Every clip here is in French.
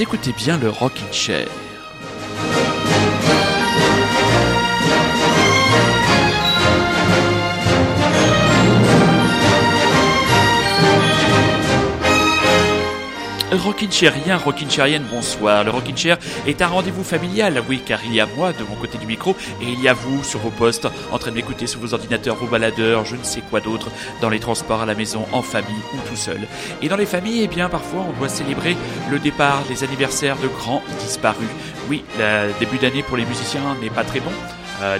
Écoutez bien le Rockin' Chair. Rockin' Chairien, Rockin' Chairienne, bonsoir. Le Rockin' Chair est un rendez-vous familial, oui, car il y a moi de mon côté du micro et il y a vous sur vos postes, en train de m'écouter sur vos ordinateurs, vos baladeurs, je ne sais quoi d'autre, dans les transports à la maison, en famille ou tout seul. Et dans les familles, eh bien, parfois, on doit célébrer le départ, les anniversaires de grands disparus. Oui, le début d'année pour les musiciens n'est pas très bon.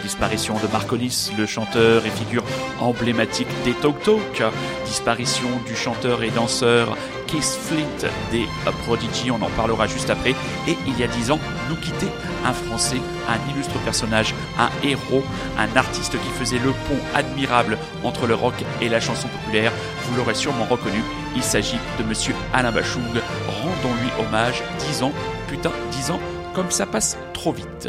Disparition de Marcolis, le chanteur et figure emblématique des Talk Talk. Disparition du chanteur et danseur Keith Flint des Prodigy, on en parlera juste après. Et il y a dix ans, nous quittait un Français, un illustre personnage, un héros, un artiste qui faisait le pont admirable entre le rock et la chanson populaire. Vous l'aurez sûrement reconnu, il s'agit de Monsieur Alain Bachung. Rendons-lui hommage, dix ans, putain, dix ans, comme ça passe trop vite.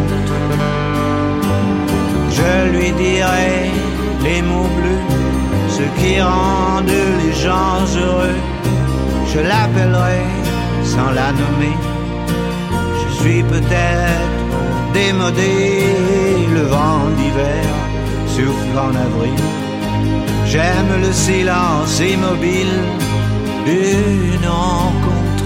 Je lui dirai les mots bleus, ce qui rendent les gens heureux. Je l'appellerai sans la nommer. Je suis peut-être démodé, le vent d'hiver souffle en avril. J'aime le silence immobile d'une rencontre,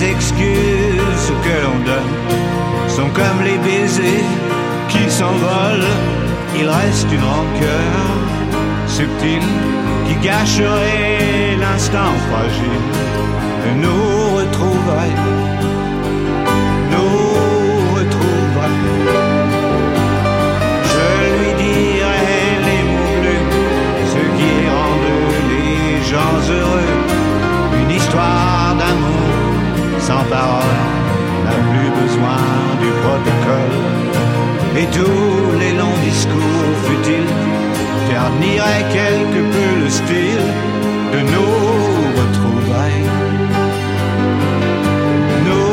Les excuses que l'on donne sont comme les baisers qui s'envolent. Il reste une rancœur subtile qui gâcherait l'instant fragile de nos retrouvailles. Sans parole n'a plus besoin du protocole. Et tous les longs discours futiles terniraient quelque peu le style de nos retrouvailles. Nos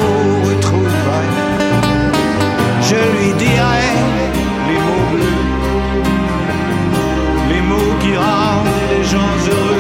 retrouvailles. Je lui dirai les mots bleus, les mots qui rendent les gens heureux.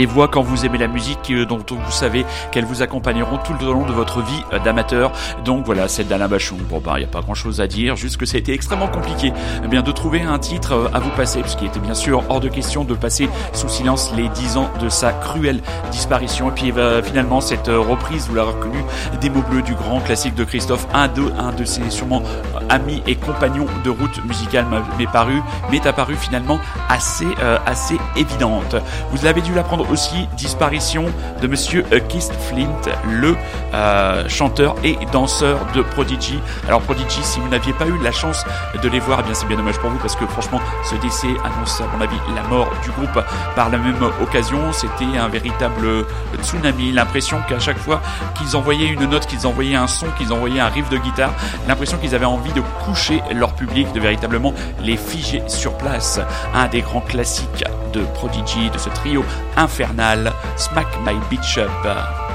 Des voix quand vous aimez la musique euh, dont vous savez qu'elles vous accompagneront tout le long de votre vie euh, d'amateur. Donc voilà, celle d'Alain Bachung. Bon ben, il n'y a pas grand chose à dire, juste que ça a été extrêmement compliqué eh bien de trouver un titre euh, à vous passer, puisqu'il était bien sûr hors de question de passer sous silence les 10 ans de sa cruelle disparition. Et puis finalement, cette reprise, vous l'avez reconnu, des mots bleus du grand classique de Christophe, un de, un de ses sûrement amis et compagnons de route musicale m'est paru, m'est apparu finalement assez, assez évidente. Vous l'avez dû l'apprendre aussi, disparition de Monsieur euh, Keith Flint, le euh, chanteur et danseur de Prodigy. Alors Prodigy, si vous n'aviez pas eu la chance de les voir, eh bien c'est bien dommage pour vous parce que franchement, ce décès annonce à mon avis la mort du groupe par la même occasion. C'était un véritable tsunami. L'impression qu'à chaque fois qu'ils envoyaient une note, qu'ils envoyaient un son, qu'ils envoyaient un riff de guitare, l'impression qu'ils avaient envie de coucher leur public, de véritablement les figer sur place. Un des grands classiques de Prodigy, de ce trio infernal, Smack My Bitch Up.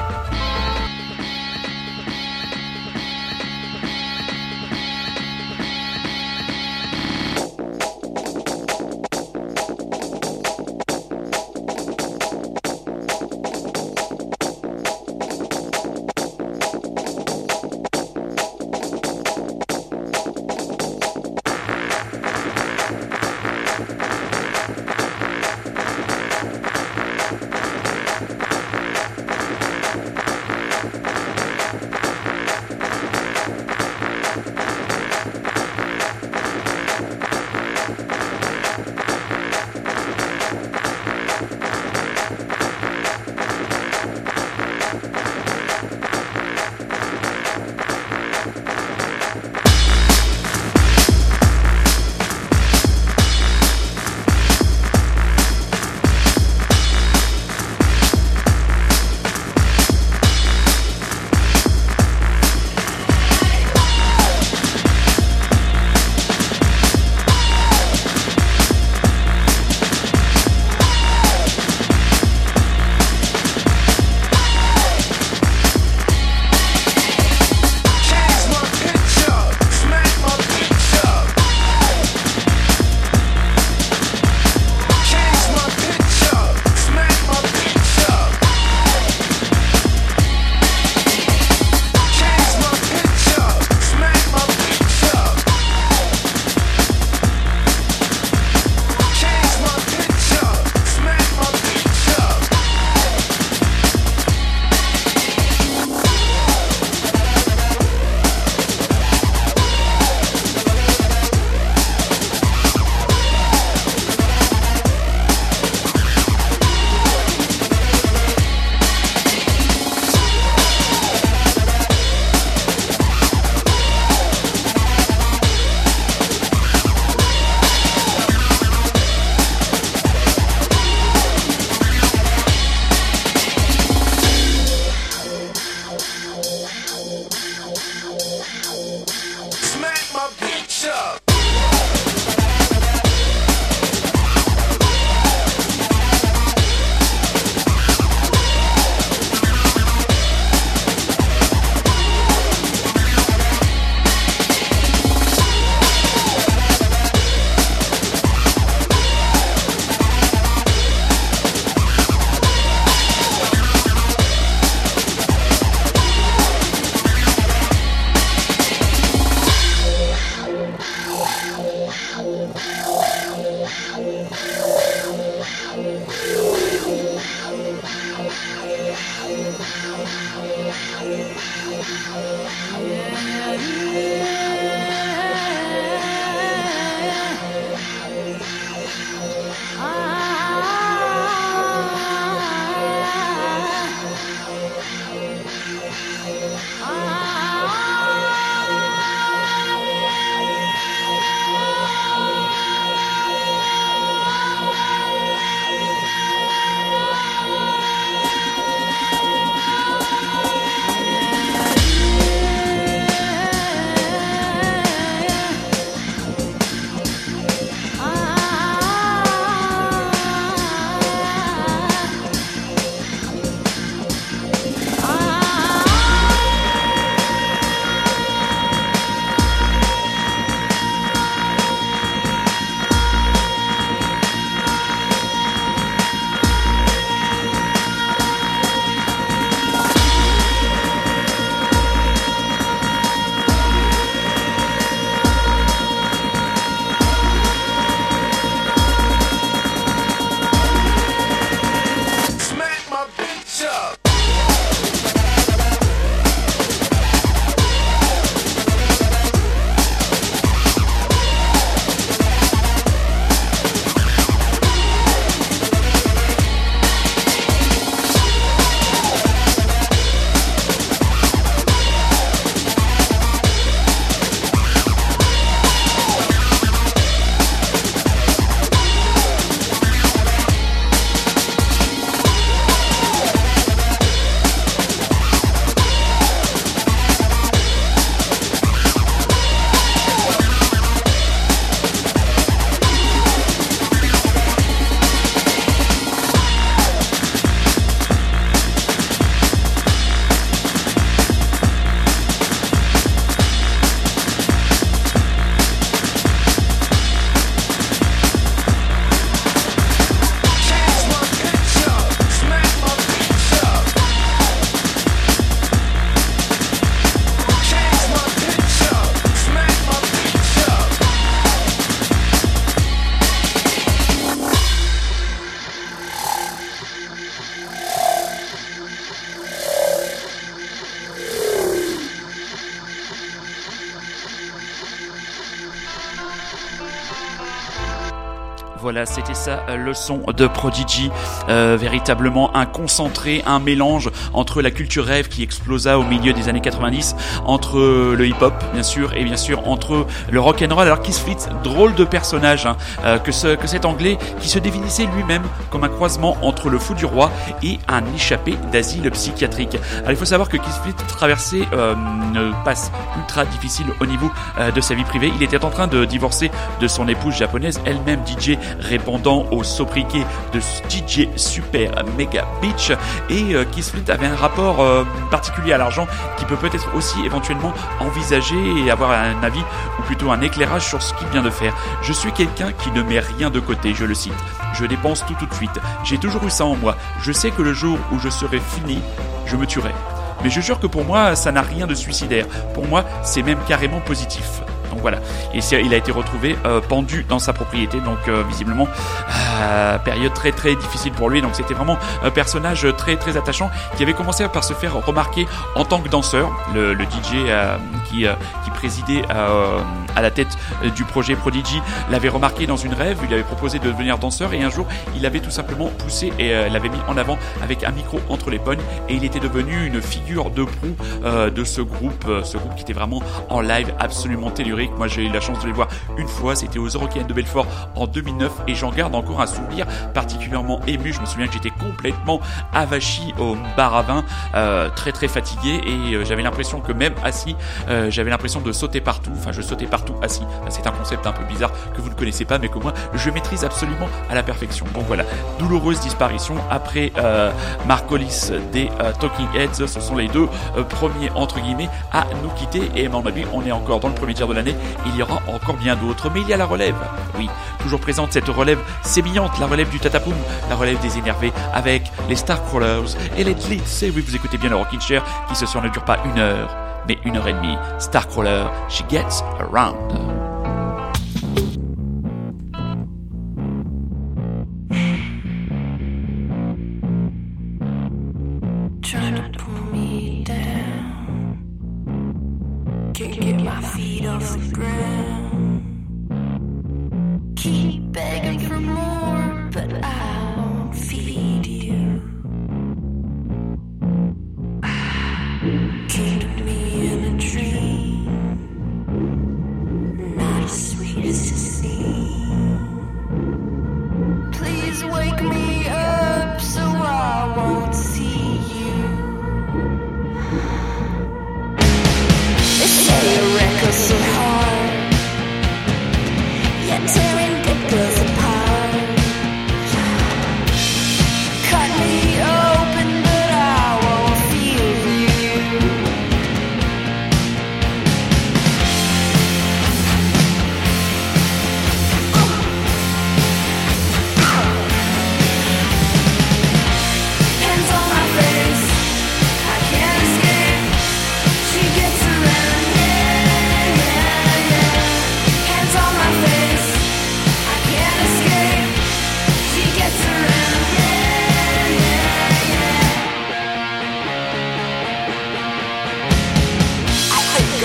C'était ça, euh, le son de Prodigy, euh, véritablement un concentré, un mélange entre la culture rêve qui explosa au milieu des années 90, entre le hip-hop bien sûr, et bien sûr entre le rock and roll. Alors Keith Fleet, drôle de personnage hein, euh, que cet Anglais qui se définissait lui-même comme un croisement entre le fou du roi et un échappé d'asile psychiatrique. Il faut savoir que Keith traversait une passe ultra difficile au niveau de sa vie privée. Il était en train de divorcer de son épouse japonaise, elle-même DJ répondant au sobriquet de DJ Super Mega Beach et euh, avait un rapport euh, particulier à l'argent qui peut peut-être aussi éventuellement envisager et avoir un avis ou plutôt un éclairage sur ce qu'il vient de faire. Je suis quelqu'un qui ne met rien de côté, je le cite. Je dépense tout tout de suite. J'ai toujours eu ça en moi. Je sais que le jour où je serai fini, je me tuerai. Mais je jure que pour moi, ça n'a rien de suicidaire. Pour moi, c'est même carrément positif. Donc voilà. Et il a été retrouvé euh, pendu dans sa propriété. Donc euh, visiblement, euh, période très très difficile pour lui. Donc c'était vraiment un personnage très très attachant qui avait commencé par se faire remarquer en tant que danseur. Le, DJ qui, présidait à la tête du projet Prodigy l'avait remarqué dans une rêve. Il avait proposé de devenir danseur et un jour il avait tout simplement poussé et l'avait mis en avant avec un micro entre les pognes et il était devenu une figure de proue de ce groupe, ce groupe qui était vraiment en live absolument tellurique moi, j'ai eu la chance de les voir une fois. C'était aux Eurocaines de Belfort en 2009 et j'en garde encore un souvenir particulièrement ému. Je me souviens que j'étais complètement avachi au bar à vin, euh, très très fatigué et euh, j'avais l'impression que même assis, euh, j'avais l'impression de sauter partout. Enfin, je sautais partout assis. C'est un concept un peu bizarre que vous ne connaissez pas, mais que moi, je maîtrise absolument à la perfection. Donc voilà, douloureuse disparition après Mark Hollis des Talking Heads. Ce sont les deux premiers entre guillemets à nous quitter et à mon avis, on est encore dans le premier tiers de l'année il y aura encore bien d'autres, mais il y a la relève. Oui, toujours présente cette relève sémillante, la relève du Tatapoum, la relève des énervés, avec les Starcrawlers et les Blitz. Et oui, vous écoutez bien le Rockin' Chair, qui ce soir ne dure pas une heure, mais une heure et demie. Starcrawler, she gets around.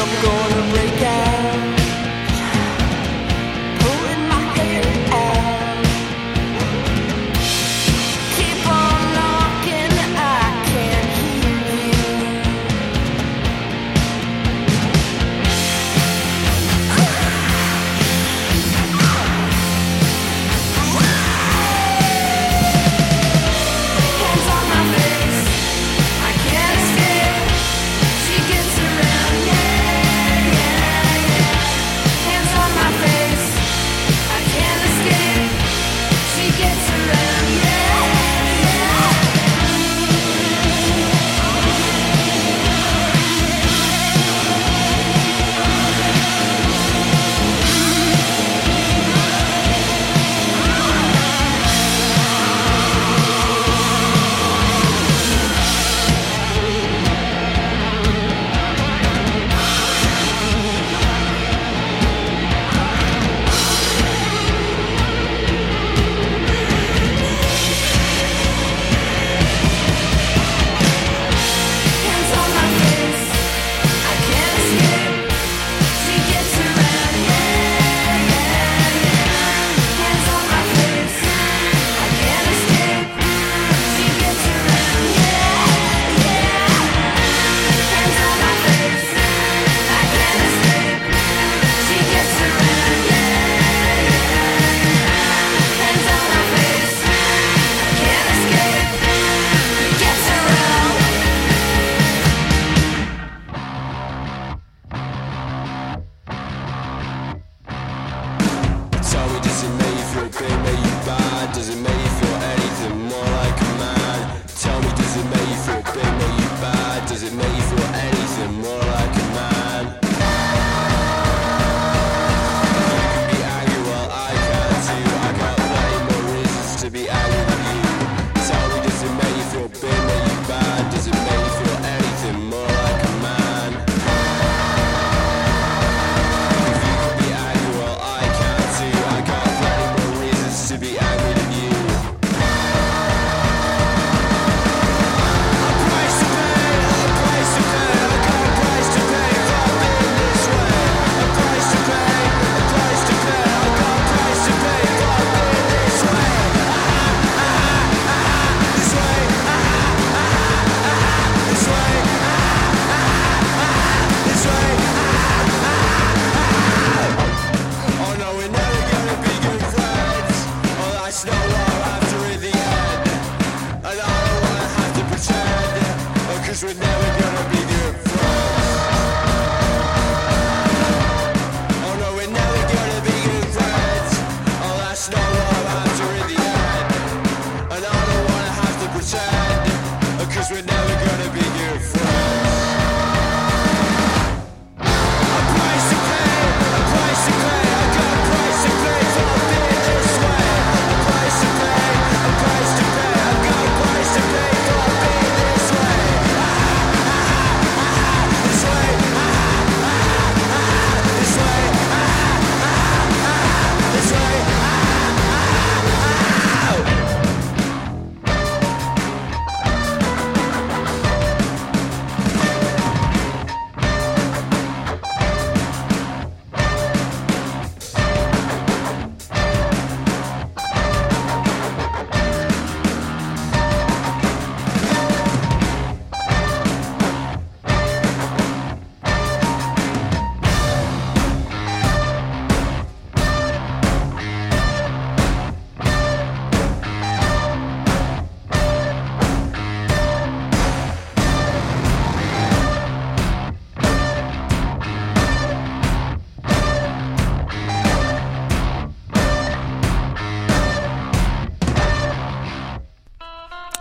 I'm gonna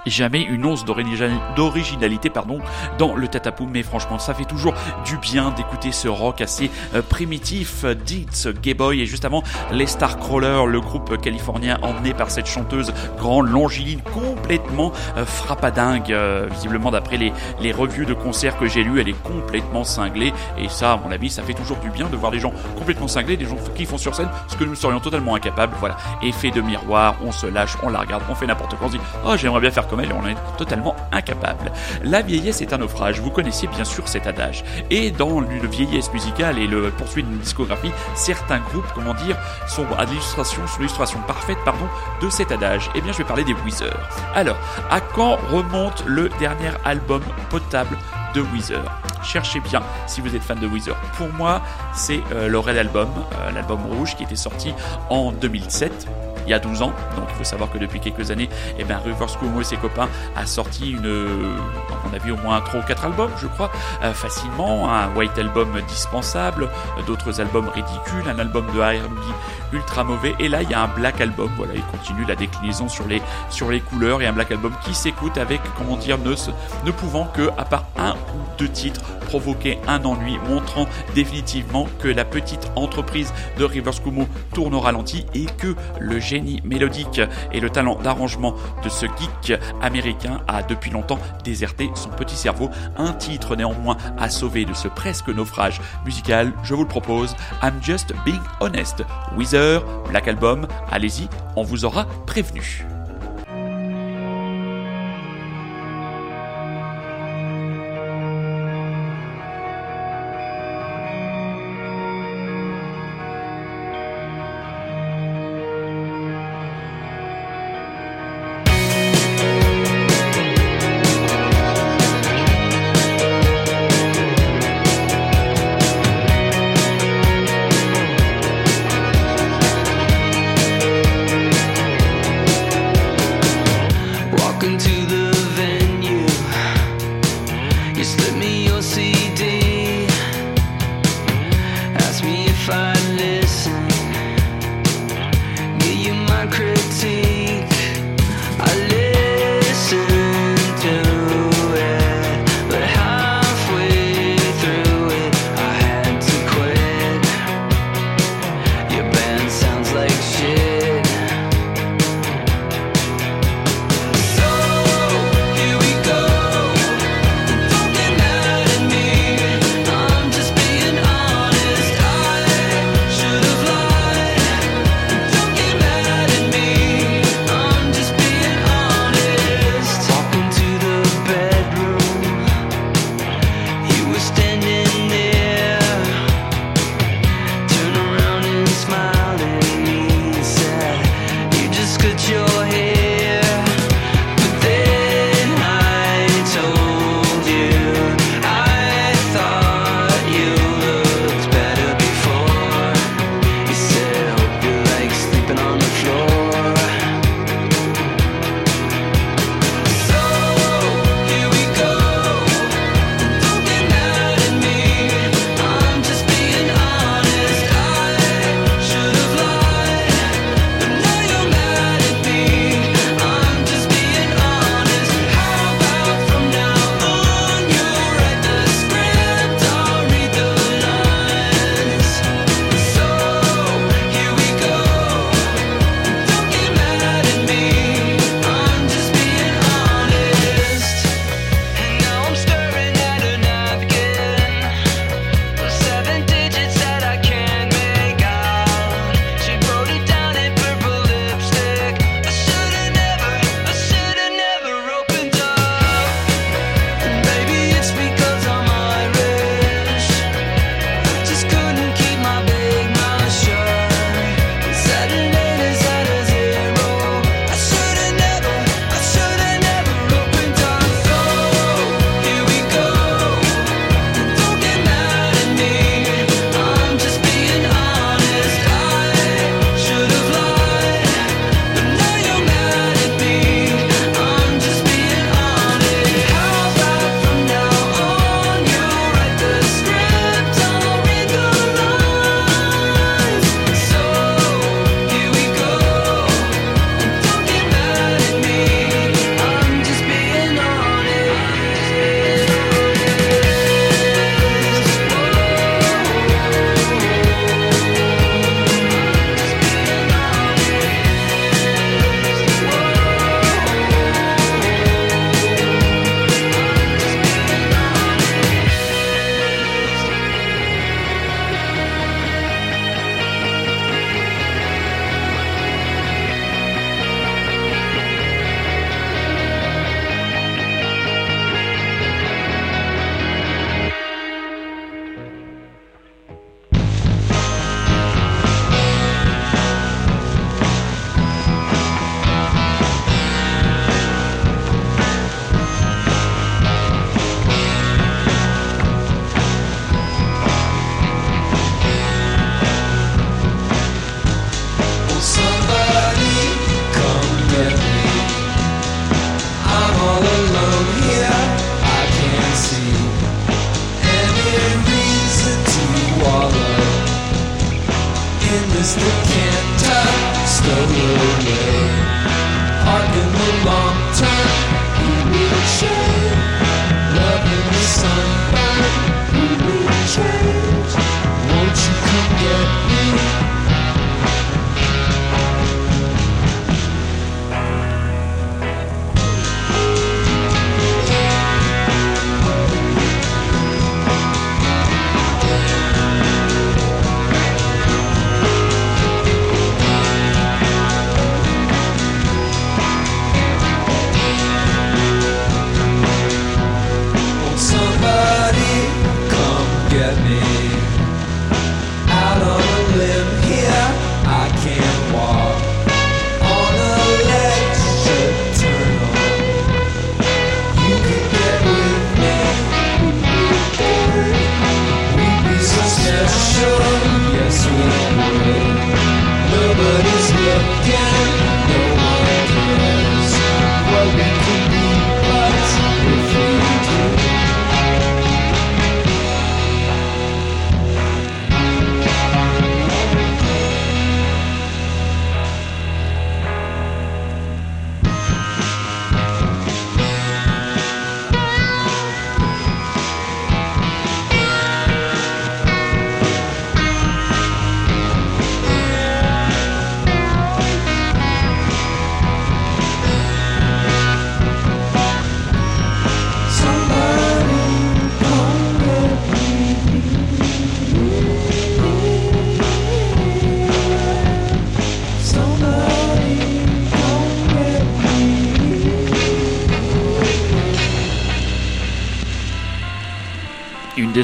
jamais une once d'originalité pardon, dans le Tatapoum, mais franchement, ça fait toujours du bien d'écouter ce rock assez euh, primitif. Dietz, Gay Boy, et juste avant, les Starcrawlers, le groupe californien emmené par cette chanteuse grande, longiligne, complètement euh, frappadingue. Euh, visiblement, d'après les, les revues de concerts que j'ai lues, elle est complètement cinglée, et ça, à mon avis, ça fait toujours du bien de voir des gens complètement cinglés, des gens qui font sur scène ce que nous serions totalement incapables. Voilà, effet de miroir, on se lâche, on la regarde, on fait n'importe quoi, on se dit, oh, j'aimerais bien faire comme et on en est totalement incapable. La vieillesse est un naufrage, vous connaissiez bien sûr cet adage. Et dans le vieillesse musicale et le poursuite d'une discographie, certains groupes, comment dire, sont à l'illustration, parfaite, pardon, de cet adage. Eh bien, je vais parler des Weezer. Alors, à quand remonte le dernier album potable de Weezer? Cherchez bien si vous êtes fan de Weezer. Pour moi, c'est euh, Album, euh, l'album rouge qui était sorti en 2007 il y a 12 ans. Donc il faut savoir que depuis quelques années, eh ben, et ses copains a sorti une, on a vu au moins 3 ou 4 albums, je crois, euh, facilement. Un White Album dispensable, d'autres albums ridicules, un album de R&B ultra mauvais. Et là, il y a un Black Album. Voilà, il continue la déclinaison sur les, sur les couleurs et un Black Album qui s'écoute avec, comment dire, ne, ne pouvant que, à part un ou deux titres, provoquer un ennui, montrant définitivement que la petite entreprise de Rivers Cuomo tourne au ralenti et que le génie mélodique et le talent d'arrangement de ce geek américain a depuis longtemps déserté son petit cerveau. Un titre néanmoins à sauver de ce presque naufrage musical, je vous le propose, I'm Just Being Honest. Weezer, Black Album, allez-y, on vous aura prévenu.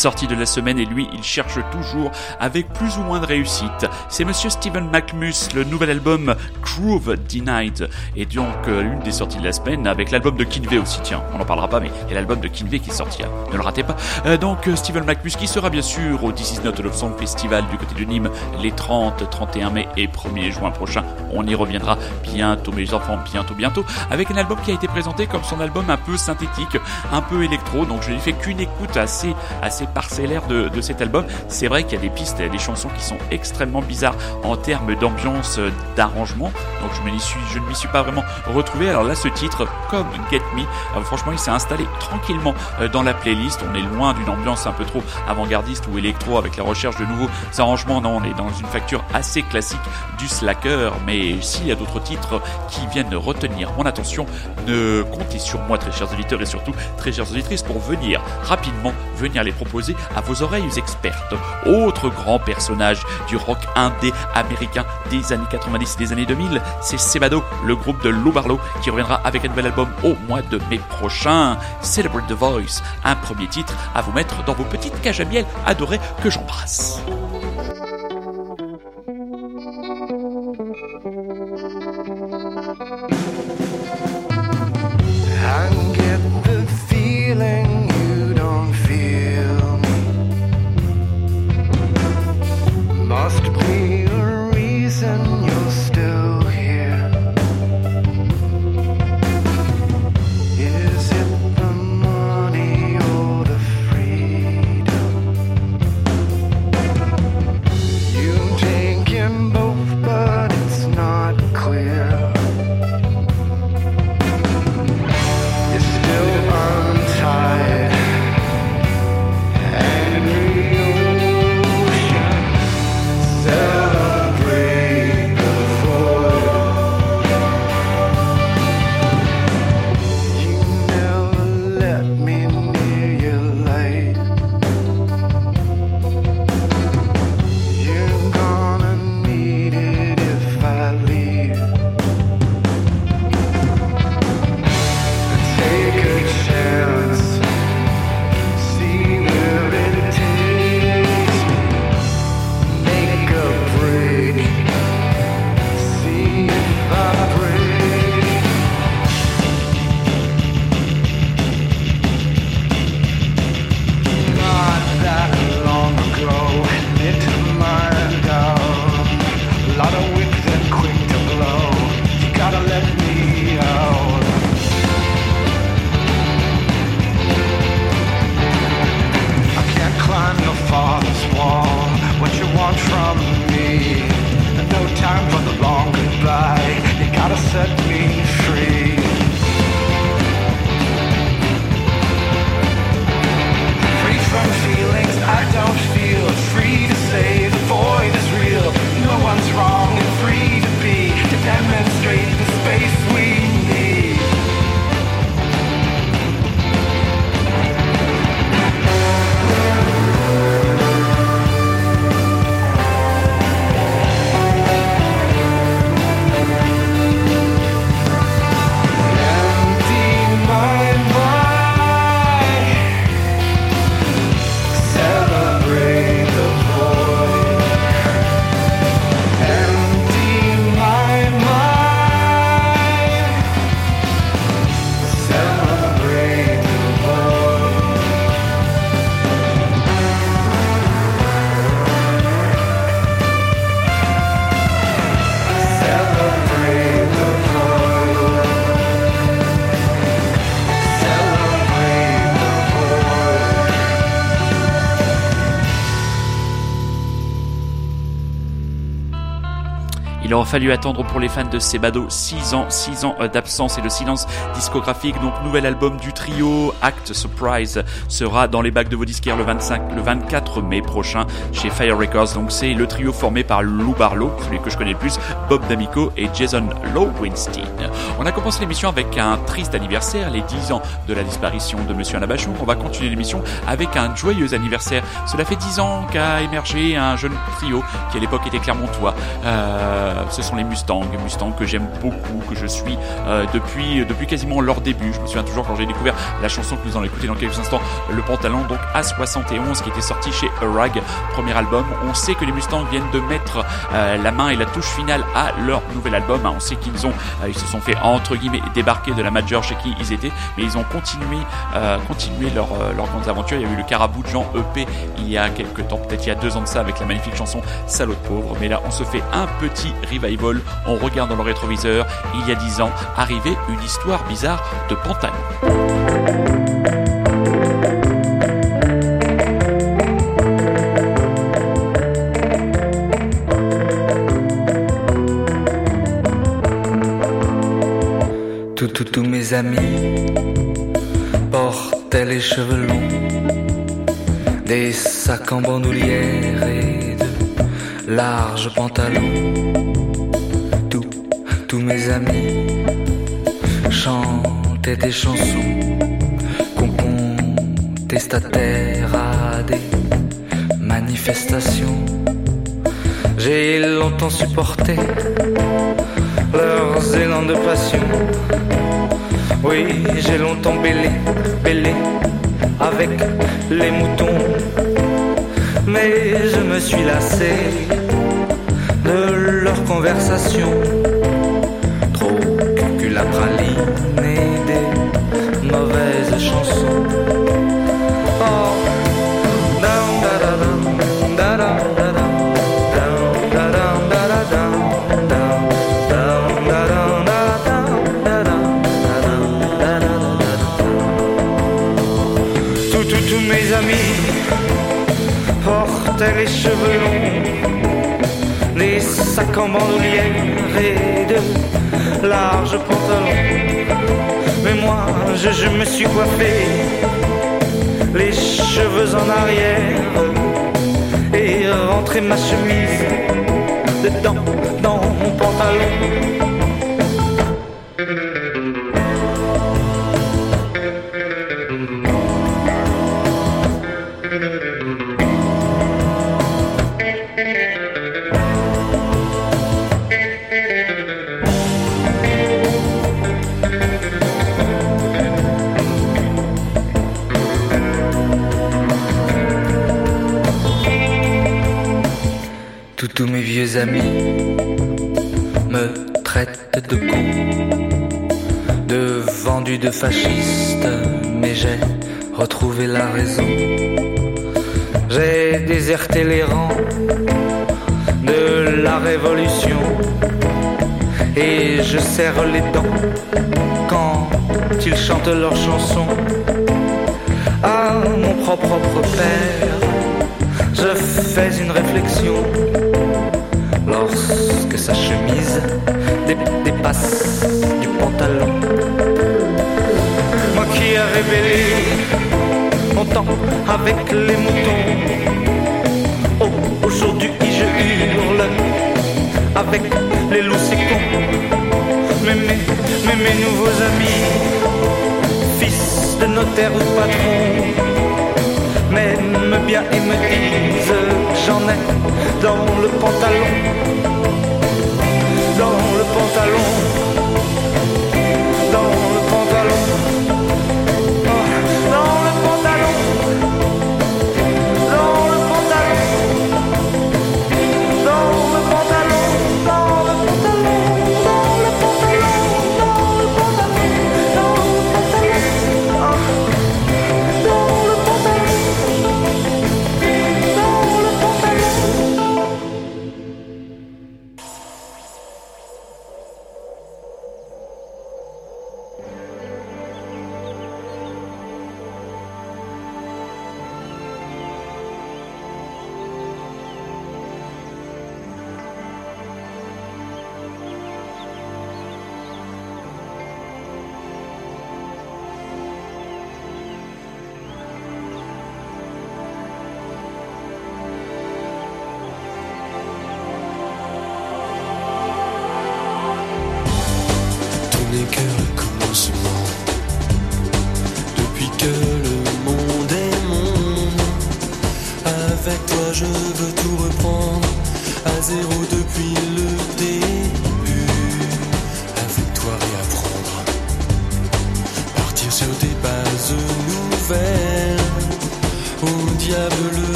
Sorties de la semaine et lui, il cherche toujours avec plus ou moins de réussite. C'est monsieur Steven McMus, le nouvel album Groove Denied. Et donc, euh, l'une des sorties de la semaine avec l'album de Kinvey aussi, tiens, on n'en parlera pas, mais il y a l'album de Kinvey qui est sorti, hein. ne le ratez pas. Euh, donc, euh, Steven McMus qui sera bien sûr au This Is Not Song Festival du côté de Nîmes les 30, 31 mai et 1er juin prochain. On y reviendra bientôt, mes enfants, bientôt, bientôt, avec un album qui a été présenté comme son album un peu synthétique, un peu électro. Donc, je n'ai fait qu'une écoute assez assez parcellaire de, de cet album. C'est vrai qu'il y a des pistes, des chansons qui sont extrêmement bizarres en termes d'ambiance, euh, d'arrangement. Donc je, suis, je ne m'y suis pas vraiment retrouvé. Alors là, ce titre, comme Get Me, euh, franchement, il s'est installé tranquillement euh, dans la playlist. On est loin d'une ambiance un peu trop avant-gardiste ou électro avec la recherche de nouveaux arrangements. Non, on est dans une facture assez classique du slacker. Mais s'il y a d'autres titres qui viennent retenir mon attention, ne comptez sur moi, très chers auditeurs et surtout très chères auditrices, pour venir rapidement venir les proposer à vos oreilles expertes. Autre grand personnage du rock indé américain des années 90 et des années 2000, c'est Sebado, le groupe de Lou Barlow, qui reviendra avec un nouvel album au mois de mai prochain. Celebrate the Voice, un premier titre à vous mettre dans vos petites cages à miel adorées que j'embrasse. Il aura fallu attendre pour les fans de Sebado 6 ans, 6 ans d'absence et de silence discographique. Donc nouvel album du trio Act Surprise sera dans les bacs de vos disquaires le 25, le 24 mai prochain chez Fire Records. Donc c'est le trio formé par Lou Barlow, celui que je connais le plus, Bob D'Amico et Jason Lowenstein. On a commencé l'émission avec un triste anniversaire, les 10 ans de la disparition de Monsieur Anabachon. On va continuer l'émission avec un joyeux anniversaire. Cela fait 10 ans qu'a émergé un jeune trio qui à l'époque était Clermontois. Euh, ce sont les Mustangs, Mustangs que j'aime beaucoup, que je suis depuis depuis quasiment leur début. Je me souviens toujours quand j'ai découvert la chanson que nous allons écouter dans quelques instants, le pantalon donc à 71 qui était sorti chez Rag, premier album. On sait que les Mustangs viennent de mettre la main et la touche finale à leur nouvel album. Hein. On sait qu'ils ont ils se sont fait entre guillemets débarquer de la major chez qui ils étaient, mais ils ont continué continué leur leurs grandes aventures. Il y a eu le Carabou de Jean EP il y a quelques temps, peut-être il y a deux ans de ça avec la magnifique chanson Salaud de pauvre. Mais là, on se fait un petit revival. On regarde dans le rétroviseur, il y a dix ans, arrivait une histoire bizarre de Pantalon. Tous mes amis portaient les cheveux longs des sacs en bandoulière et de larges pantalons. Tous, mes amis chantaient des chansons contestataires à des manifestations. J'ai longtemps supporté leurs élans de passion. Oui, j'ai longtemps bêlé, bêlé avec les moutons. Mais je me suis lassé de leur conversation. Trop praline et des mauvaises chansons. Oh. les cheveux longs, sacs en bandoulière et de larges pantalons. Mais moi, je, je me suis coiffé, les cheveux en arrière, et rentré ma chemise dedans, dans mon pantalon. Tous mes vieux amis me traitent de con, de vendu de fasciste, mais j'ai retrouvé la raison. J'ai déserté les rangs de la révolution et je serre les dents quand ils chantent leurs chansons. À mon propre père, je fais une réflexion lorsque sa chemise dépasse du pantalon. Moi qui ai révélé longtemps avec les moutons, oh, aujourd'hui je hurle avec les loups sécons. Mais mes, mais mes nouveaux amis, fils de notaire ou patron, m'aiment bien et me disent j'en ai dans le pantalon,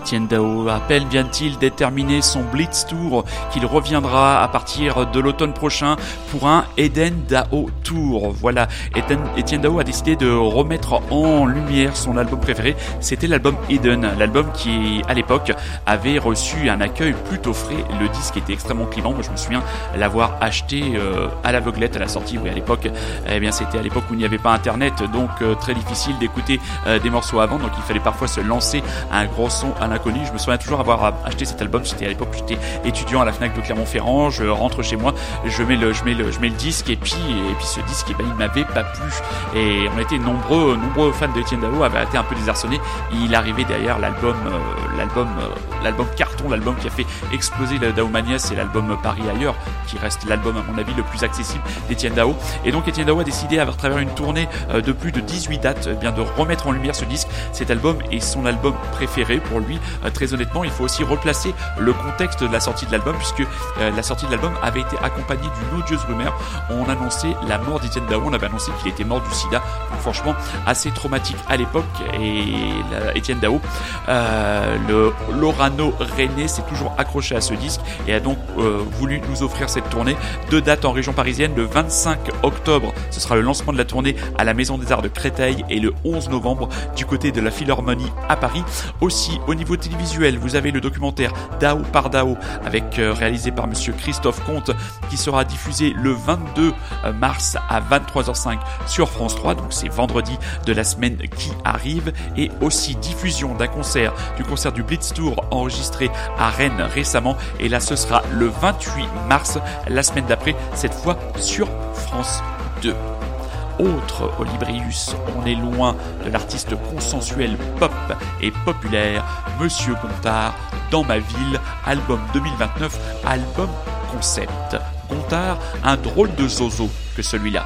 Étienne Dao, à vient-il d'être terminé son Blitz Tour qu'il reviendra à partir de l'automne prochain pour un Eden Dao Tour. Voilà, Eden- Étienne Dao a décidé de remettre en lumière son album préféré, c'était l'album Eden, l'album qui à l'époque avait reçu un accueil plutôt frais, le disque était extrêmement clivant, moi je me souviens l'avoir acheté euh, à l'aveuglette à la sortie, oui à l'époque, eh bien c'était à l'époque où il n'y avait pas internet, donc euh, très difficile d'écouter euh, des morceaux avant, donc il fallait parfois se lancer un gros son à l'inconnu. Je me souviens toujours avoir acheté cet album. C'était à l'époque j'étais étudiant à la Fnac de Clermont-Ferrand. Je rentre chez moi, je mets le, je mets le, je mets le disque et puis, et puis ce disque, eh ben, il m'avait pas plu. Et on était nombreux, nombreux fans d'Etienne Dao avaient été un peu désarçonnés. Il arrivait derrière l'album, euh, l'album, euh, l'album carton, l'album qui a fait exploser la Daomania, c'est l'album Paris ailleurs, qui reste l'album à mon avis le plus accessible d'Etienne Dao. Et donc Etienne Dao a décidé, à travers une tournée euh, de plus de 18 dates, eh bien de remettre en lumière ce disque. Cet album est son album préféré pour lui. Euh, très honnêtement, il faut aussi replacer le contexte de la sortie de l'album, puisque euh, la sortie de l'album avait été accompagnée d'une odieuse rumeur. On annonçait la mort d'Etienne Dao, on avait annoncé qu'il était mort du sida. Donc franchement, assez traumatique à l'époque. Et Etienne Dao, euh, Lorano René s'est toujours accroché à ce disque et a donc voulu nous offrir cette tournée. Deux dates en région parisienne, le 25 octobre, ce sera le lancement de la tournée à la Maison des Arts de Créteil et le 11 novembre du côté de la Philharmonie à Paris. Aussi, au niveau télévisuel, vous avez le documentaire Dao par Dao avec euh, réalisé par monsieur Christophe Comte qui sera diffusé le 22 mars à 23h05 sur France 3. Donc c'est vendredi de la semaine qui arrive et aussi diffusion d'un concert, du concert du Blitz Tour enregistré à Rennes récemment. Et là, ce sera le 28 mars, la semaine d'après, cette fois sur France 2. Autre Olibrius, on est loin de l'artiste consensuel pop et populaire, Monsieur Gontard, Dans ma ville, album 2029, album concept. Gontard, un drôle de zozo que celui-là.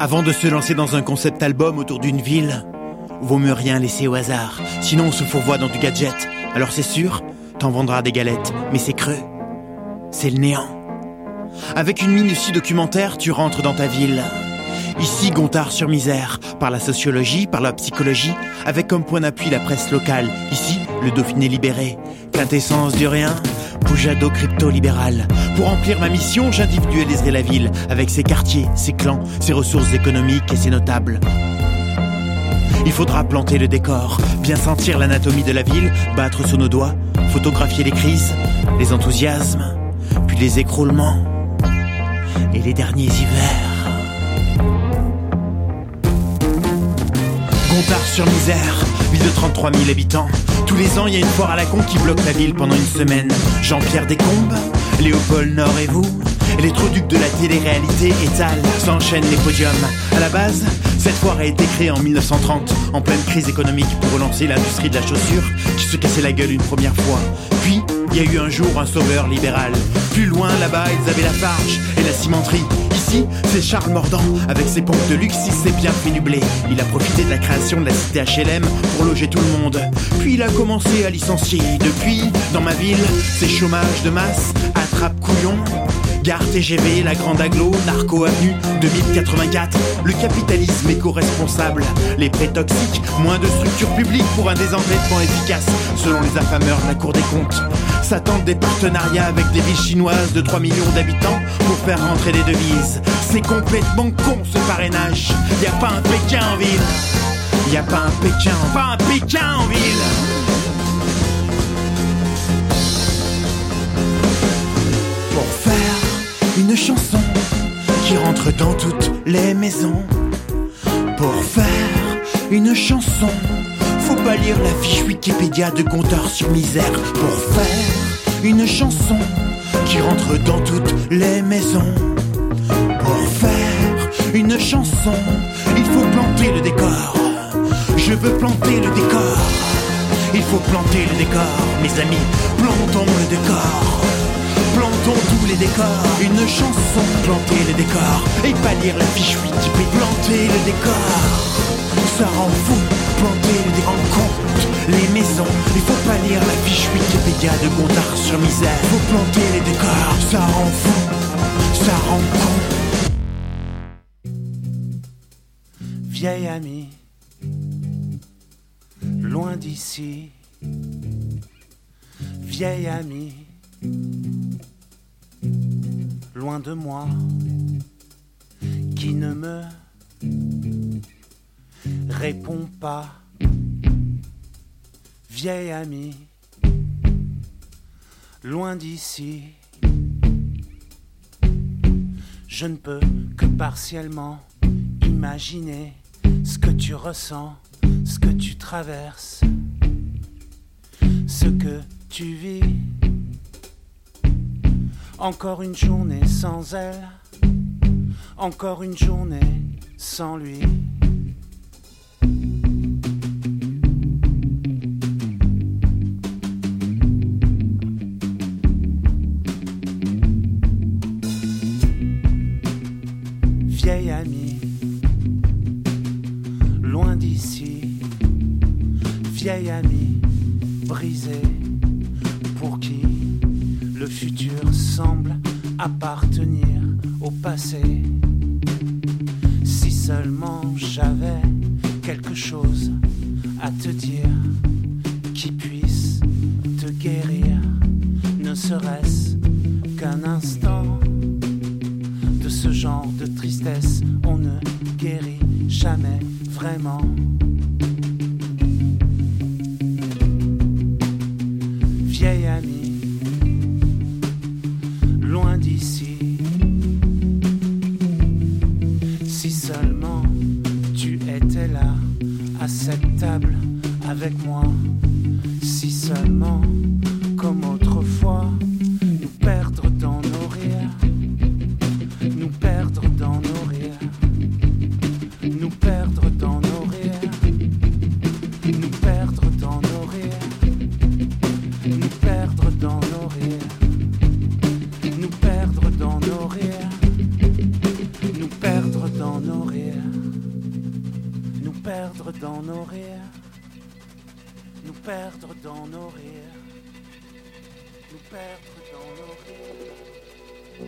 Avant de se lancer dans un concept album autour d'une ville, vaut mieux rien laisser au hasard. Sinon, on se fourvoie dans du gadget. Alors c'est sûr, t'en vendras des galettes, mais c'est creux. C'est le néant. Avec une minutie documentaire, tu rentres dans ta ville. Ici, Gontard sur misère, par la sociologie, par la psychologie, avec comme point d'appui la presse locale. Ici, le Dauphiné libéré, quintessence du rien, Poujado crypto-libéral. Pour remplir ma mission, j'individualiserai la ville, avec ses quartiers, ses clans, ses ressources économiques et ses notables. Il faudra planter le décor, bien sentir l'anatomie de la ville, battre sous nos doigts, photographier les crises, les enthousiasmes, puis les écroulements et les derniers hivers. Gontard sur misère, ville de 33 000 habitants. Tous les ans, il y a une foire à la con qui bloque la ville pendant une semaine. Jean-Pierre Descombes, Léopold Nord et vous, les de la télé-réalité étalent, s'enchaînent les podiums. À la base, cette foire a été créée en 1930, en pleine crise économique pour relancer l'industrie de la chaussure qui se cassait la gueule une première fois. Puis, il y a eu un jour un sauveur libéral. Plus loin, là-bas, ils avaient la farge et la cimenterie. Ici, c'est Charles Mordant, avec ses pompes de luxe, il s'est bien fait du blé. Il a profité de la création de la cité HLM pour loger tout le monde. Puis il a commencé à licencier. Depuis, dans ma ville, c'est chômage de masse, attrape couillon. Gare TGV, la grande aglo, Narco Avenue, 2084. Le capitalisme éco-responsable, les prêts toxiques, moins de structures publiques pour un désendettement efficace, selon les affameurs de la Cour des comptes. S'attendent des partenariats avec des villes chinoises de 3 millions d'habitants pour faire rentrer des devises. C'est complètement con ce parrainage. Y a pas un Pékin en ville. Y a pas un Pékin, pas un Pékin en ville. Une chanson qui rentre dans toutes les maisons. Pour faire une chanson, faut pas lire la fiche Wikipédia de compteur sur misère. Pour faire une chanson qui rentre dans toutes les maisons. Pour faire une chanson, il faut planter le décor. Je veux planter le décor. Il faut planter le décor, mes amis. Plantons le décor. Tous les décors. Une chanson, planter le décor. Et pas lire la fiche Wikipédia. Planter le décor. Ça rend fou. Planter le décor. Compte les maisons. Il faut pas lire la fiche Wikipédia de Gontard sur misère. Faut planter les décors. Ça rend fou. Ça rend con. Vieille amie, loin d'ici. Vieille amie, loin de moi, qui ne me répond pas. Vieille amie, loin d'ici. Je ne peux que partiellement imaginer ce que tu ressens, ce que tu traverses, ce que tu vis. Encore une journée sans elle, encore une journée sans lui.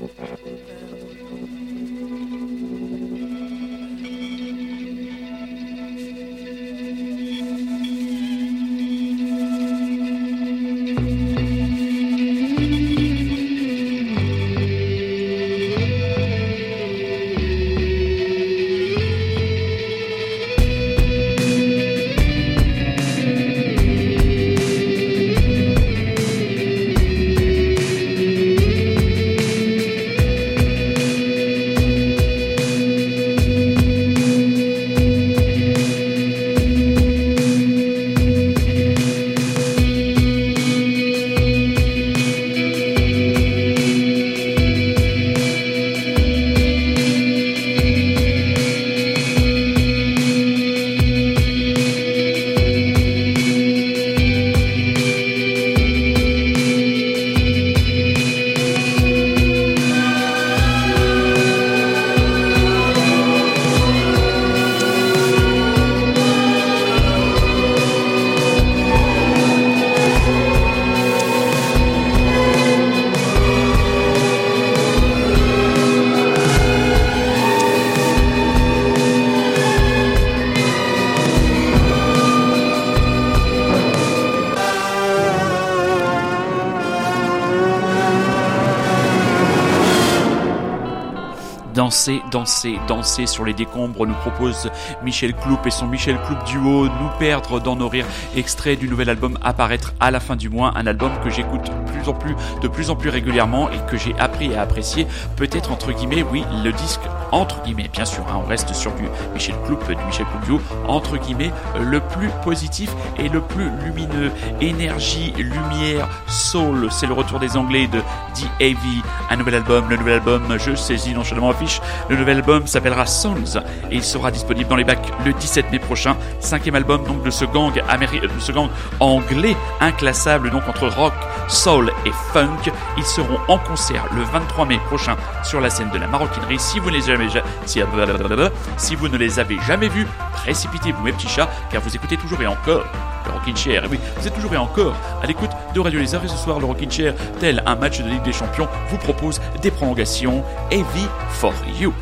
with that. Danser, danser, danser sur les décombres, nous propose Michel Cloup et son Michel Cloup duo, Nous perdre dans nos rires, extrait du nouvel album apparaître à la fin du mois, un album que j'écoute plus en plus, de plus en plus régulièrement et que j'ai appris à apprécier, peut-être entre guillemets, oui, le disque entre guillemets, bien sûr, hein, on reste sur du Michel Cloup, du Michel Cloup duo, entre guillemets, le plus positif et le plus lumineux. Énergie, lumière, soul, c'est le retour des Anglais de D.A.V. Un nouvel album, le nouvel album, je saisis nonchalamment affiche, le nouvel album s'appellera Songs et il sera disponible dans les bacs le 17 mai prochain. Cinquième album donc de ce gang, améri- de ce gang anglais inclassable donc entre rock, soul et funk. Ils seront en concert le 23 mai prochain sur la scène de la maroquinerie. Si vous ne les avez, ja- si, vous ne les avez jamais vus, précipitez-vous mes petits chats car vous écoutez toujours et encore le Rockin' Chair. Et oui, vous êtes toujours et encore à l'écoute de Radio Lézard et ce soir le Rockin' Chair, tel un match de Ligue des Champions, vous propose des prolongations Heavy for You.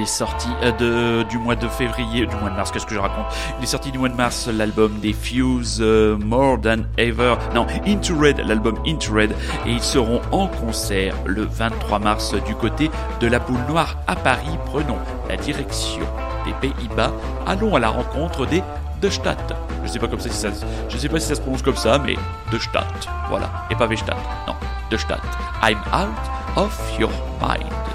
Des sorties euh, du mois de février, du mois de mars, qu'est-ce que je raconte? Une des sorties du mois de mars, l'album des Fuse, euh, More Than Ever, non, Into Red, l'album Into Red, et ils seront en concert le 23 mars du côté de la boule noire à Paris. Prenons la direction des Pays-Bas, allons à la rencontre des de Stadt. Je sais pas comme ça sais pas si ça se prononce comme ça, mais de Stadt. Voilà. Et pas Westadt. Non. De Stadt. I'm out of your mind.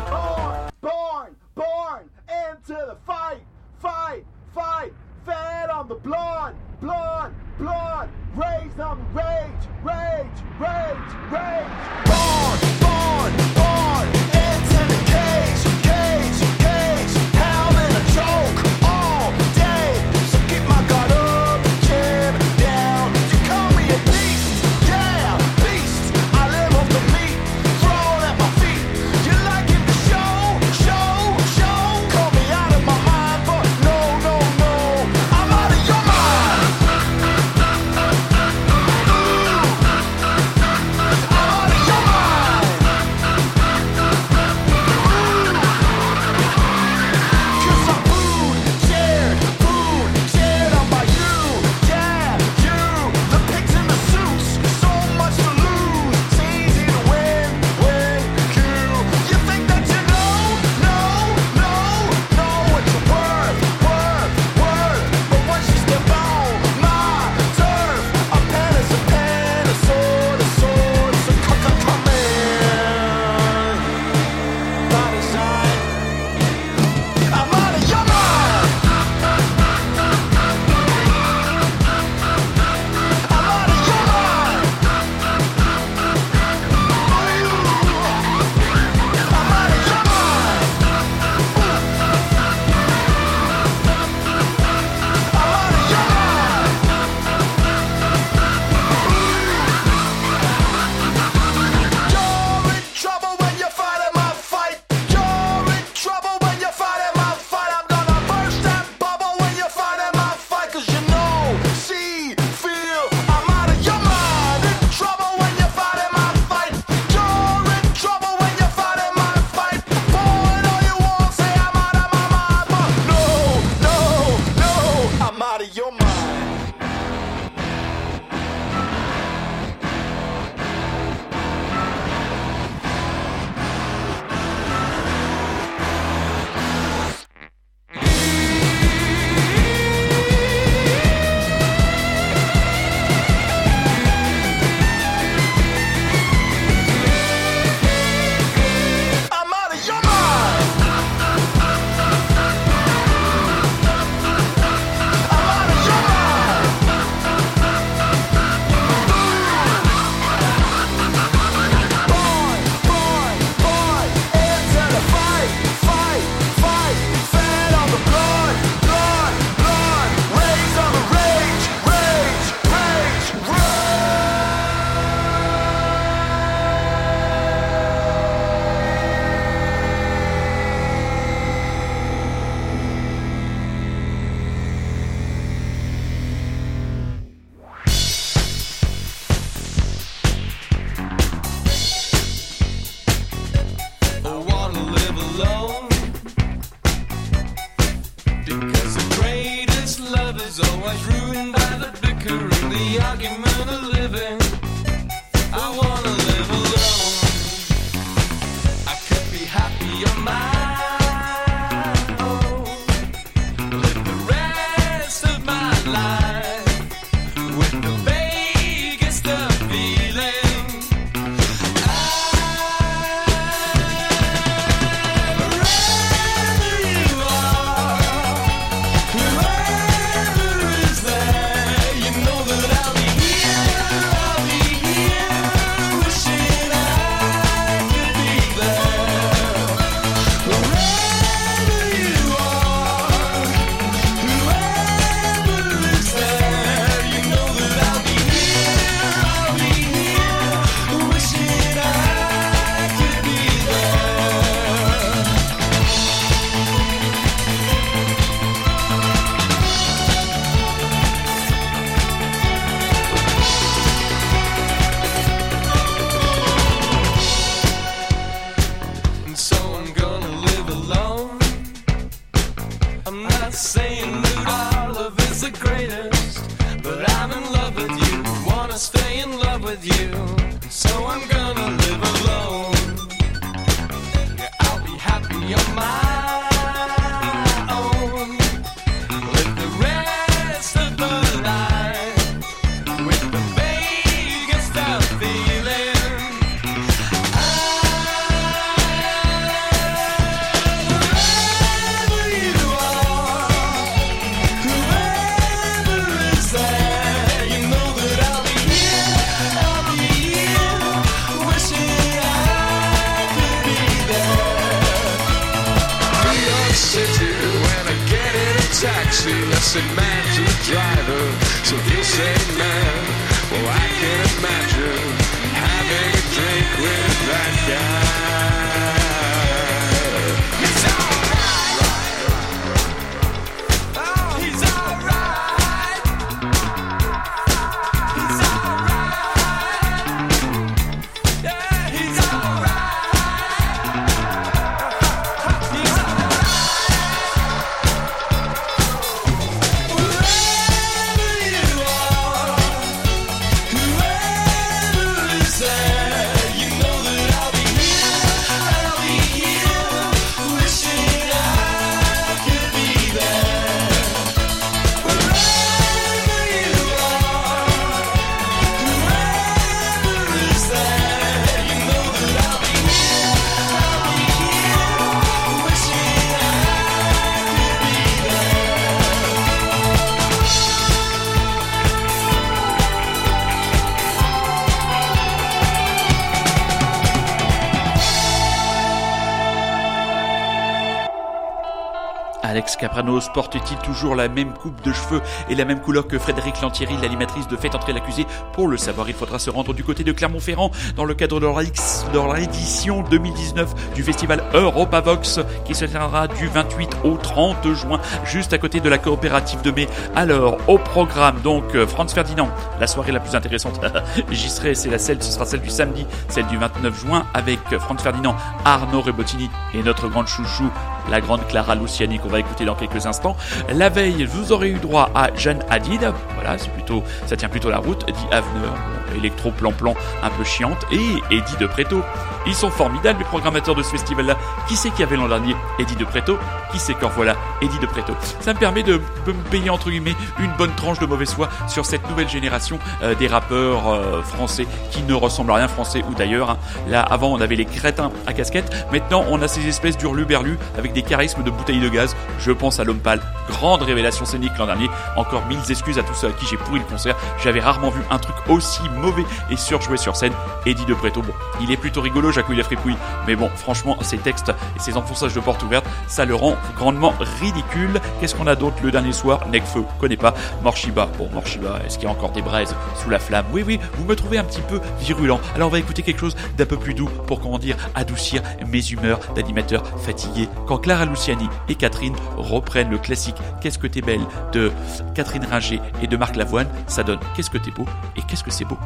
Alex Capranos porte-t-il toujours la même coupe de cheveux et la même couleur que Frédéric Lantieri, l'animatrice de Faites entrer l'accusé? Pour le savoir, il faudra se rendre du côté de Clermont-Ferrand dans le cadre de leur, de édition 2019 du festival Europavox qui se tiendra du 28 au 30 juin, juste à côté de la coopérative de mai. Alors, au programme, donc, euh, Franz Ferdinand, la soirée la plus intéressante, j'y serai, c'est la celle, ce sera celle du samedi, celle du 29 juin, avec Franz Ferdinand, Arnaud Rebottini et notre grande chouchou, la grande Clara Luciani qu'on va écouter dans quelques instants. La veille, vous aurez eu droit à Jeanne Hadid. Voilà, c'est plutôt, ça tient plutôt la route. Dit Aveneur, électro plan-plan un peu chiante. Et Eddie de Preto. Ils sont formidables, les programmateurs de ce festival-là. Qui c'est qui avait l'an dernier Eddie de Preto. Qui c'est qu'en voilà Eddie de Preto. Ça me permet de, me payer, entre guillemets, une bonne tranche de mauvaise foi sur cette nouvelle génération euh, des rappeurs euh, français qui ne ressemblent à rien français ou d'ailleurs. hein. Là, avant, on avait les crétins à casquette. Maintenant, on a ces espèces d'hurluberlus avec des charismes de bouteilles de gaz. Je pense à l'homme pâle. Grande révélation scénique l'an dernier. Encore mille excuses à tous ceux à qui j'ai pourri le concert. J'avais rarement vu un truc aussi mauvais et surjoué sur scène. Eddie de Preto, bon, il est plutôt rigolo, Jacouille fripouille. Mais bon, franchement, ses textes et ses enfonçages de porte ouverte, ça le rend grandement ridicule. Qu'est-ce qu'on a d'autre le dernier soir? Necfeu, connais pas. Morshiba, bon, Morshiba, est-ce qu'il y a encore des braises sous la flamme? Oui, oui, vous me trouvez un petit peu virulent. Alors on va écouter quelque chose d'un peu plus doux pour, comment dire, adoucir mes humeurs d'animateur fatigué. Quand Clara Luciani et Catherine reprennent le classique Qu'est-ce que t'es belle de Catherine Ringer et de Marc Lavoine, ça donne Qu'est-ce que t'es beau et qu'est-ce que c'est beau.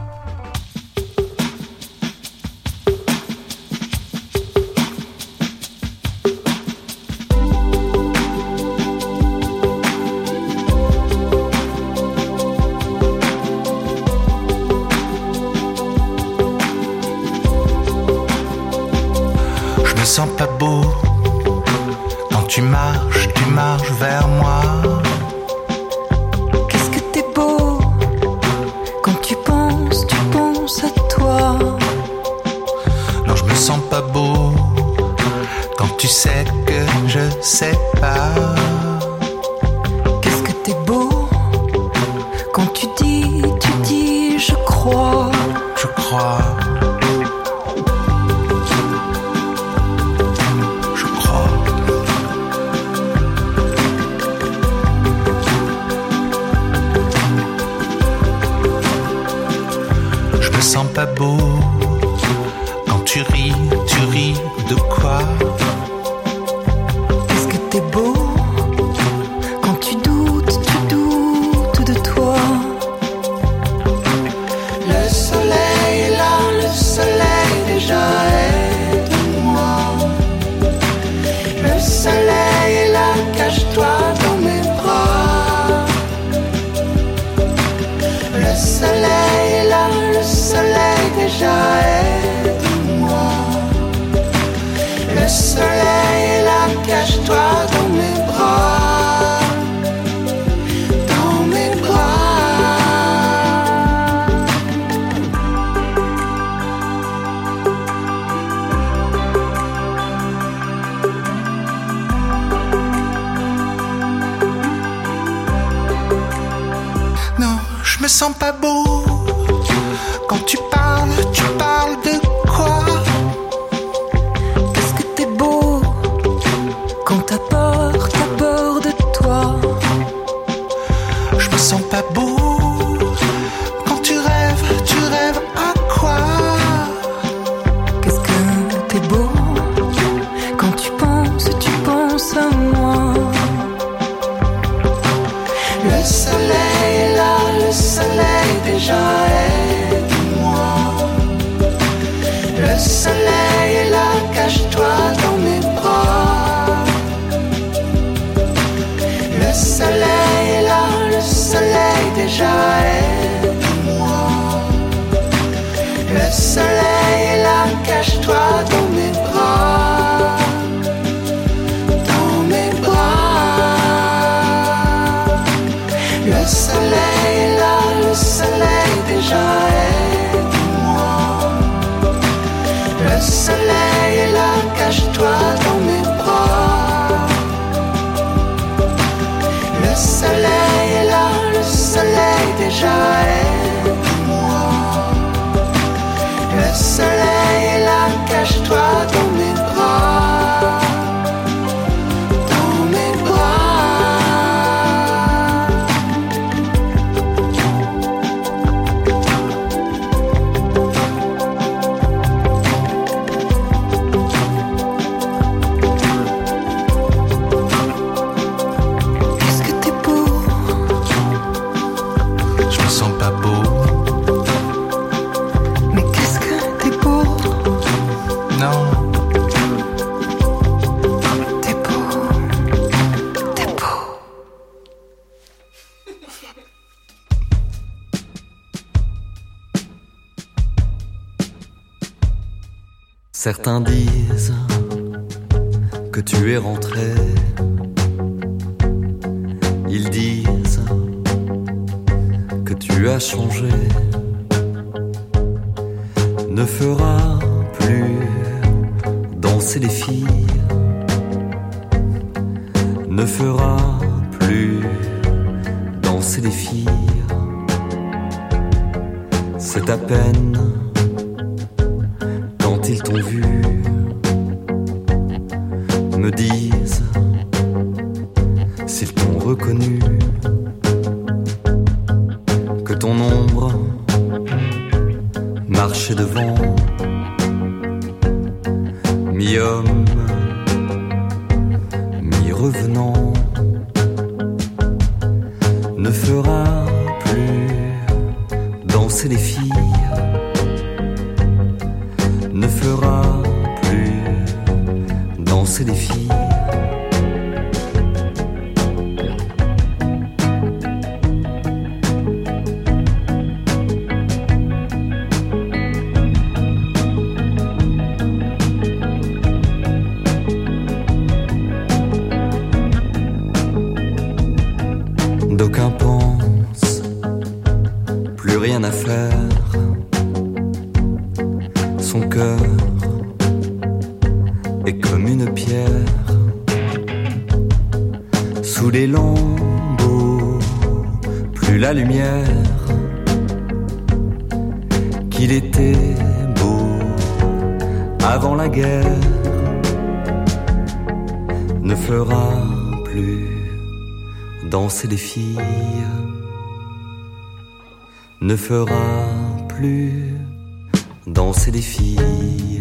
Je me sens pas beau quand tu parles. certains disent. Mon ombre, marcher devant, mi-homme, mi-revenant, ne fera plus danser les filles. ne fera plus danser les filles.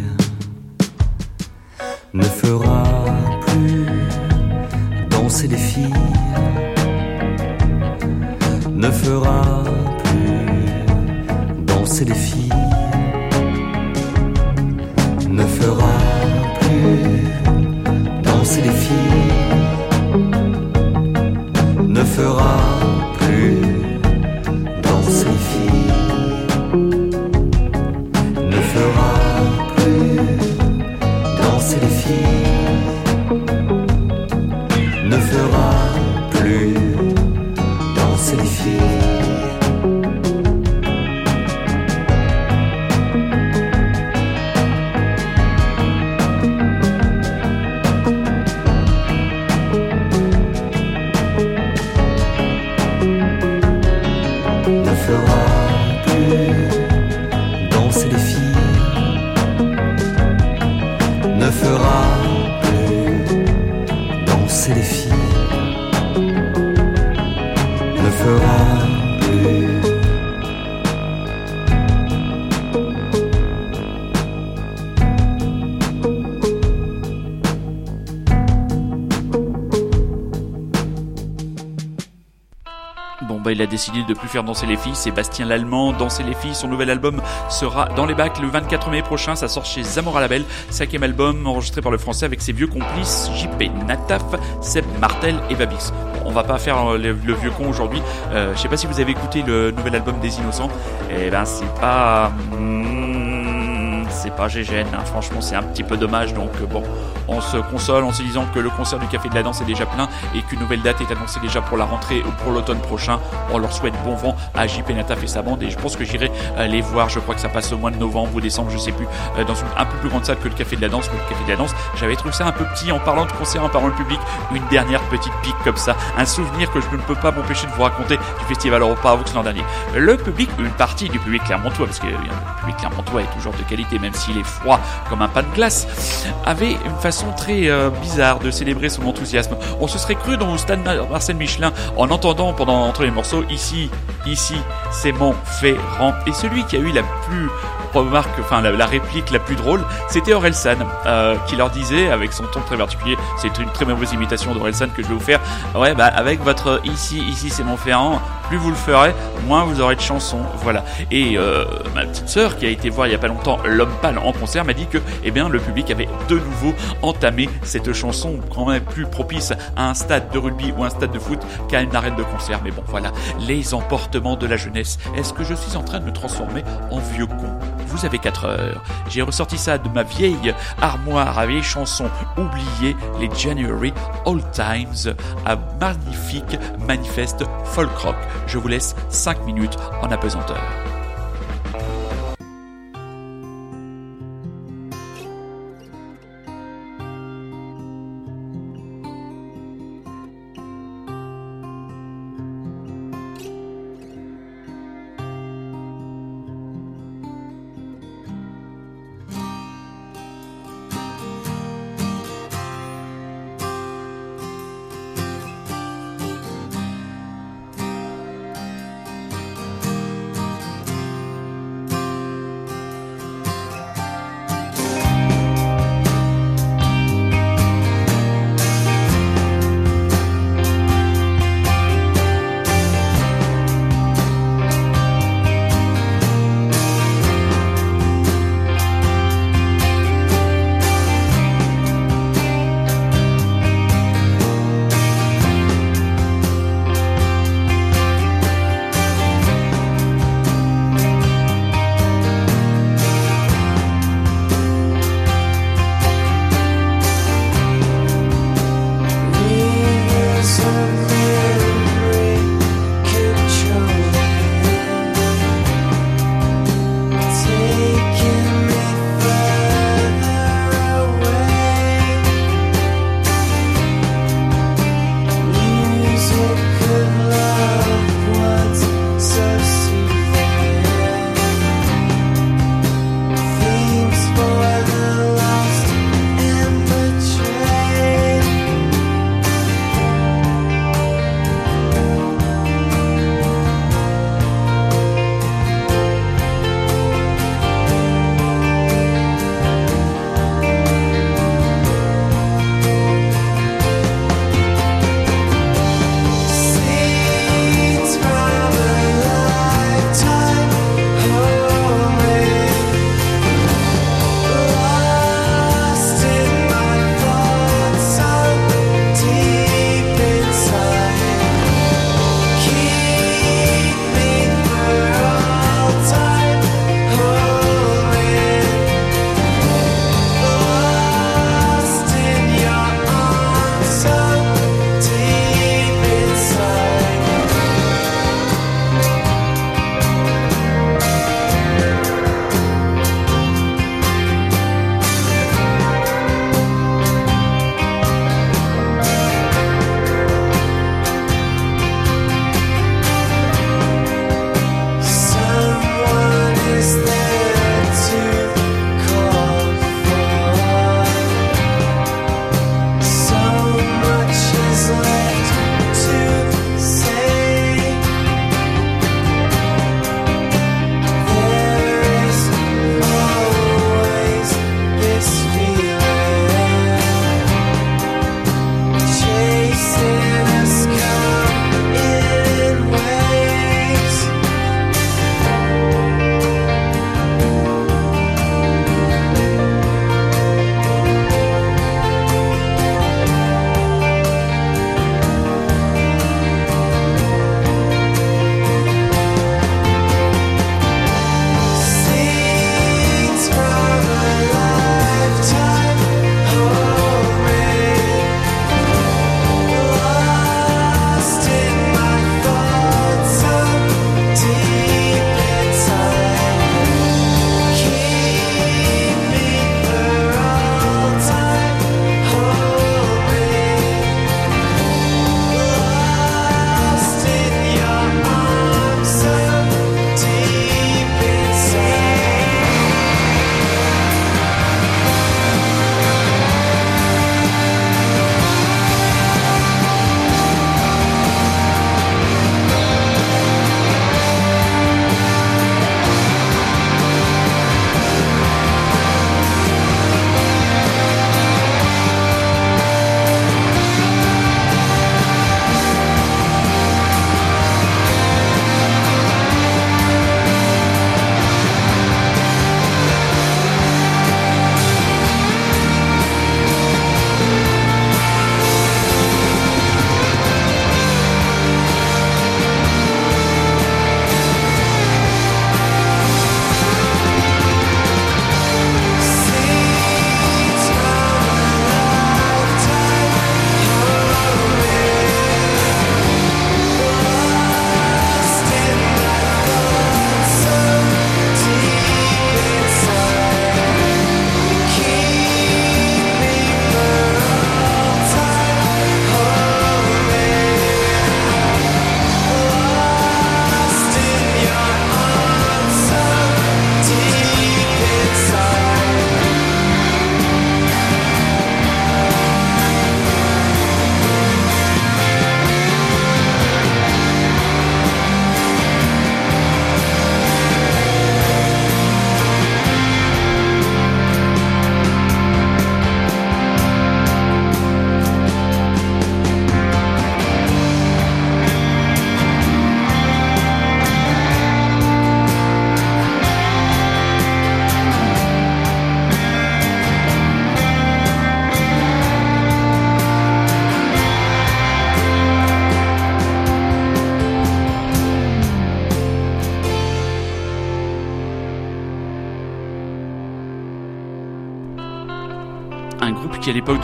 De plus faire danser les filles, Sébastien l'Allemand, Danser les filles, son nouvel album sera dans les bacs le 24 mai prochain, ça sort chez Zamora Label, cinquième album enregistré par le français avec ses vieux complices JP Nataf, Seb Martel et Babix. On va pas faire le, le vieux con aujourd'hui, euh, je sais pas si vous avez écouté le nouvel album des Innocents, et ben c'est pas... c'est pas GGN, hein. franchement c'est un petit peu dommage donc euh, bon on se console en se disant que le concert du Café de la Danse est déjà plein et qu'une nouvelle date est annoncée déjà pour la rentrée ou pour l'automne prochain. On leur souhaite bon vent à JP Nataf et sa bande et je pense que j'irai euh, les voir, je crois que ça passe au mois de novembre ou décembre, je sais plus, euh, dans une un peu plus grande salle que le Café de la Danse, que le Café de la Danse. J'avais trouvé ça un peu petit en parlant de concert, en parlant de public, une dernière petite pique comme ça, un souvenir que je ne peux pas m'empêcher de vous raconter du Festival Europa Vox l'an dernier. Le public, une partie du public clermontois, parce que le public clermontois est toujours de qualité, même s'il est froid comme un pain de glace, avait une façon très euh, bizarre de célébrer son enthousiasme. On se serait cru dans le stade Marcel Michelin en entendant pendant entre les morceaux ici, ici, c'est mon Ferrand. Et celui qui a eu la plus remarque, enfin la, la réplique la plus drôle, c'était Orelsan euh, qui leur disait avec son ton très particulier, c'est une très mauvaise imitation d'Orelsan que je vais vous faire. Ouais, bah avec votre ici, ici c'est Montferrand, plus vous le ferez, moins vous aurez de chansons. Voilà. Et euh, ma petite sœur qui a été voir il y a pas longtemps L'homme pâle en concert m'a dit que, eh bien, le public avait de nouveau entamé cette chanson quand même plus propice à un stade de rugby ou un stade de foot qu'à une arène de concert. Mais bon, voilà, les emportements de la jeunesse. Est-ce que je suis en train de me transformer en vieux con? Vous avez 4 heures. J'ai ressorti ça de ma vieille armoire à vieilles chansons oubliées, les January Old Times, un magnifique manifeste folk rock. Je vous laisse 5 minutes en apesanteur.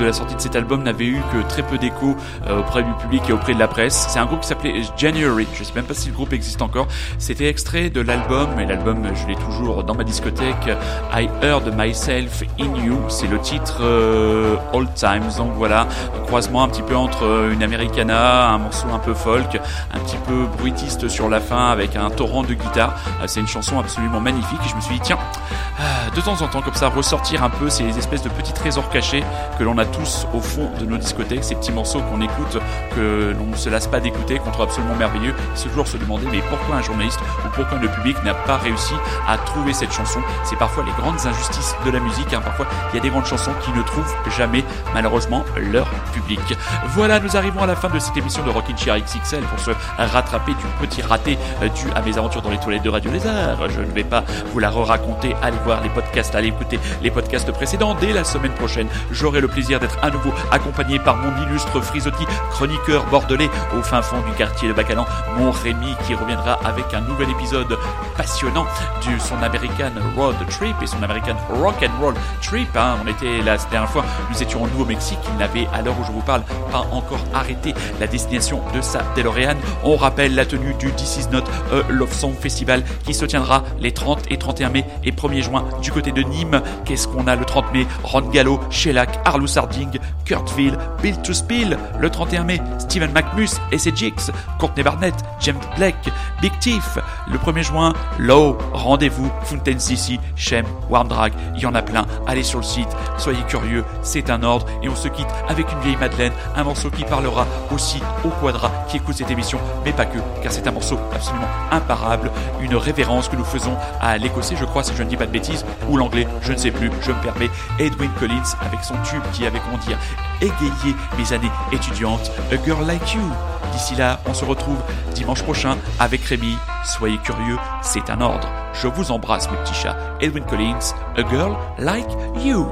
La sortie de cet album n'avait eu que très peu d'écho euh, auprès du public et auprès de la presse. C'est un groupe qui s'appelait January, je sais même pas si le groupe existe encore. C'était extrait de l'album, et l'album je l'ai toujours dans ma discothèque, I Heard Myself in You, c'est le titre euh, Old Times, donc voilà, un croisement un petit peu entre une Americana, un morceau un peu folk, un petit peu bruitiste sur la fin avec un torrent de guitare. Euh, c'est une chanson absolument magnifique et je me suis dit tiens, de temps en temps comme ça ressortir un peu ces espèces de petits trésors cachés que l'on a tous au fond de nos discothèques, ces petits morceaux qu'on écoute, que l'on ne se lasse pas d'écouter, qu'on trouve absolument merveilleux. C'est toujours se demander mais pourquoi un journaliste ou pourquoi le public n'a pas réussi à trouver cette chanson? C'est parfois les grandes injustices de la musique. Hein. Parfois il y a des grandes chansons qui ne trouvent jamais malheureusement leur public. Voilà, nous arrivons à la fin de cette émission de Rockin' Chair XXL pour se rattraper du petit raté euh, dû à mes aventures dans les toilettes de Radio Lézard. Je ne vais pas vous la re-raconter. Allez voir les podcasts, allez écouter les podcasts précédents. Dès la semaine prochaine, j'aurai le plaisir d'être à nouveau accompagné par mon illustre frisotti chroniqueur bordelais au fin fond du quartier de Bacalan, mon Rémi qui reviendra avec un nouvel épisode passionnant de son American Road Trip et son American Rock and Roll Trip. Hein. On était la dernière fois, nous étions au Nouveau-Mexique. Il n'avait, à l'heure où je vous parle, pas encore arrêté la destination de sa DeLorean. On rappelle la tenue du This Is Not a Love Song Festival qui se tiendra les 30 et 31 mai et 1er juin du côté de Nîmes. Qu'est-ce qu'on a le 30 mai? Ron Gallo, Shellac, Arlo Sarding, Kurtville, Bill to Spill. Le 31 mai, Steven McMus, SJX, Courtney Barnett, James Blake, Big Tiff. Le 1er juin, Low, Rendez-vous, Fountain CC, Shem, Warm Drag. Il y en a plein. Allez sur le site, soyez curieux, c'est un ordre. Et on se quitte avec une vieille Madeleine, un morceau qui parlera aussi au quadra qui écoute cette émission, mais pas que, car c'est un morceau absolument imparable, une révérence que nous faisons à l'écossais, je crois, si je ne dis pas de bêtises, ou l'anglais, je ne sais plus, je me permets, Edwin Collins avec son tube qui avait, comment dire, égayé mes années étudiantes, A Girl Like You. D'ici là, on se retrouve dimanche prochain avec Rémi. Soyez curieux, c'est un ordre. Je vous embrasse mes petits chats. Edwin Collins, A Girl Like You.